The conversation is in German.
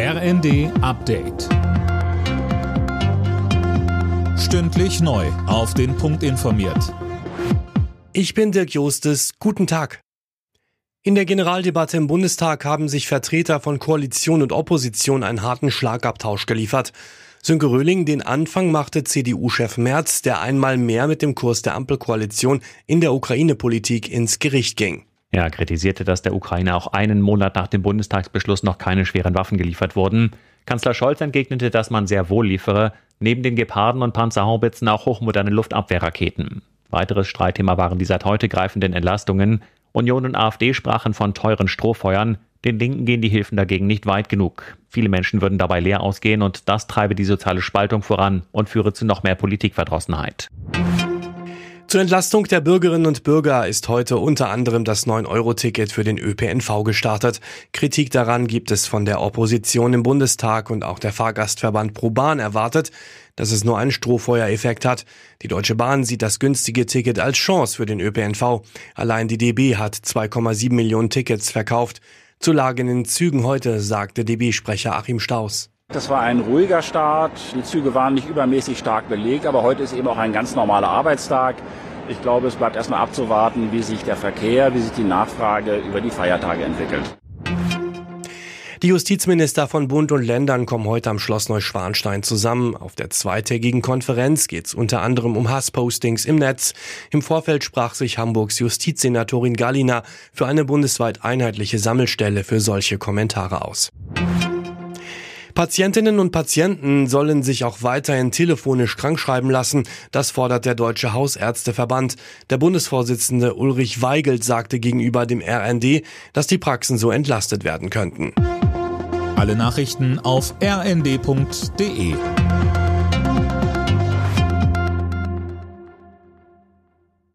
RND Update. Stündlich neu. Auf den Punkt informiert. Ich bin Dirk Jostes. Guten Tag. In der Generaldebatte im Bundestag haben sich Vertreter von Koalition und Opposition einen harten Schlagabtausch geliefert. Sönke Röhling, den Anfang machte CDU-Chef Merz, der einmal mehr mit dem Kurs der Ampelkoalition in der Ukraine-Politik ins Gericht ging. Er kritisierte, dass der Ukraine auch einen Monat nach dem Bundestagsbeschluss noch keine schweren Waffen geliefert wurden. Kanzler Scholz entgegnete, dass man sehr wohl liefere, neben den Geparden und Panzerhaubitzen auch hochmoderne Luftabwehrraketen. Weiteres Streitthema waren die seit heute greifenden Entlastungen. Union und AfD sprachen von teuren Strohfeuern. Den Linken gehen die Hilfen dagegen nicht weit genug. Viele Menschen würden dabei leer ausgehen und das treibe die soziale Spaltung voran und führe zu noch mehr Politikverdrossenheit. Zur Entlastung der Bürgerinnen und Bürger ist heute unter anderem das 9-Euro-Ticket für den ÖPNV gestartet. Kritik daran gibt es von der Opposition im Bundestag und auch der Fahrgastverband ProBahn erwartet, dass es nur einen Strohfeuereffekt hat. Die Deutsche Bahn sieht das günstige Ticket als Chance für den ÖPNV. Allein die DB hat 2,7 Millionen Tickets verkauft. Zur Lage in den Zügen heute sagte DB-Sprecher Achim Staus. Das war ein ruhiger Start. Die Züge waren nicht übermäßig stark belegt, aber heute ist eben auch ein ganz normaler Arbeitstag. Ich glaube, es bleibt erstmal abzuwarten, wie sich der Verkehr, wie sich die Nachfrage über die Feiertage entwickelt. Die Justizminister von Bund und Ländern kommen heute am Schloss Neuschwanstein zusammen. Auf der zweitägigen Konferenz geht es unter anderem um Hasspostings im Netz. Im Vorfeld sprach sich Hamburgs Justizsenatorin Gallina für eine bundesweit einheitliche Sammelstelle für solche Kommentare aus. Patientinnen und Patienten sollen sich auch weiterhin telefonisch krankschreiben lassen. Das fordert der Deutsche Hausärzteverband. Der Bundesvorsitzende Ulrich Weigelt sagte gegenüber dem RND, dass die Praxen so entlastet werden könnten. Alle Nachrichten auf rnd.de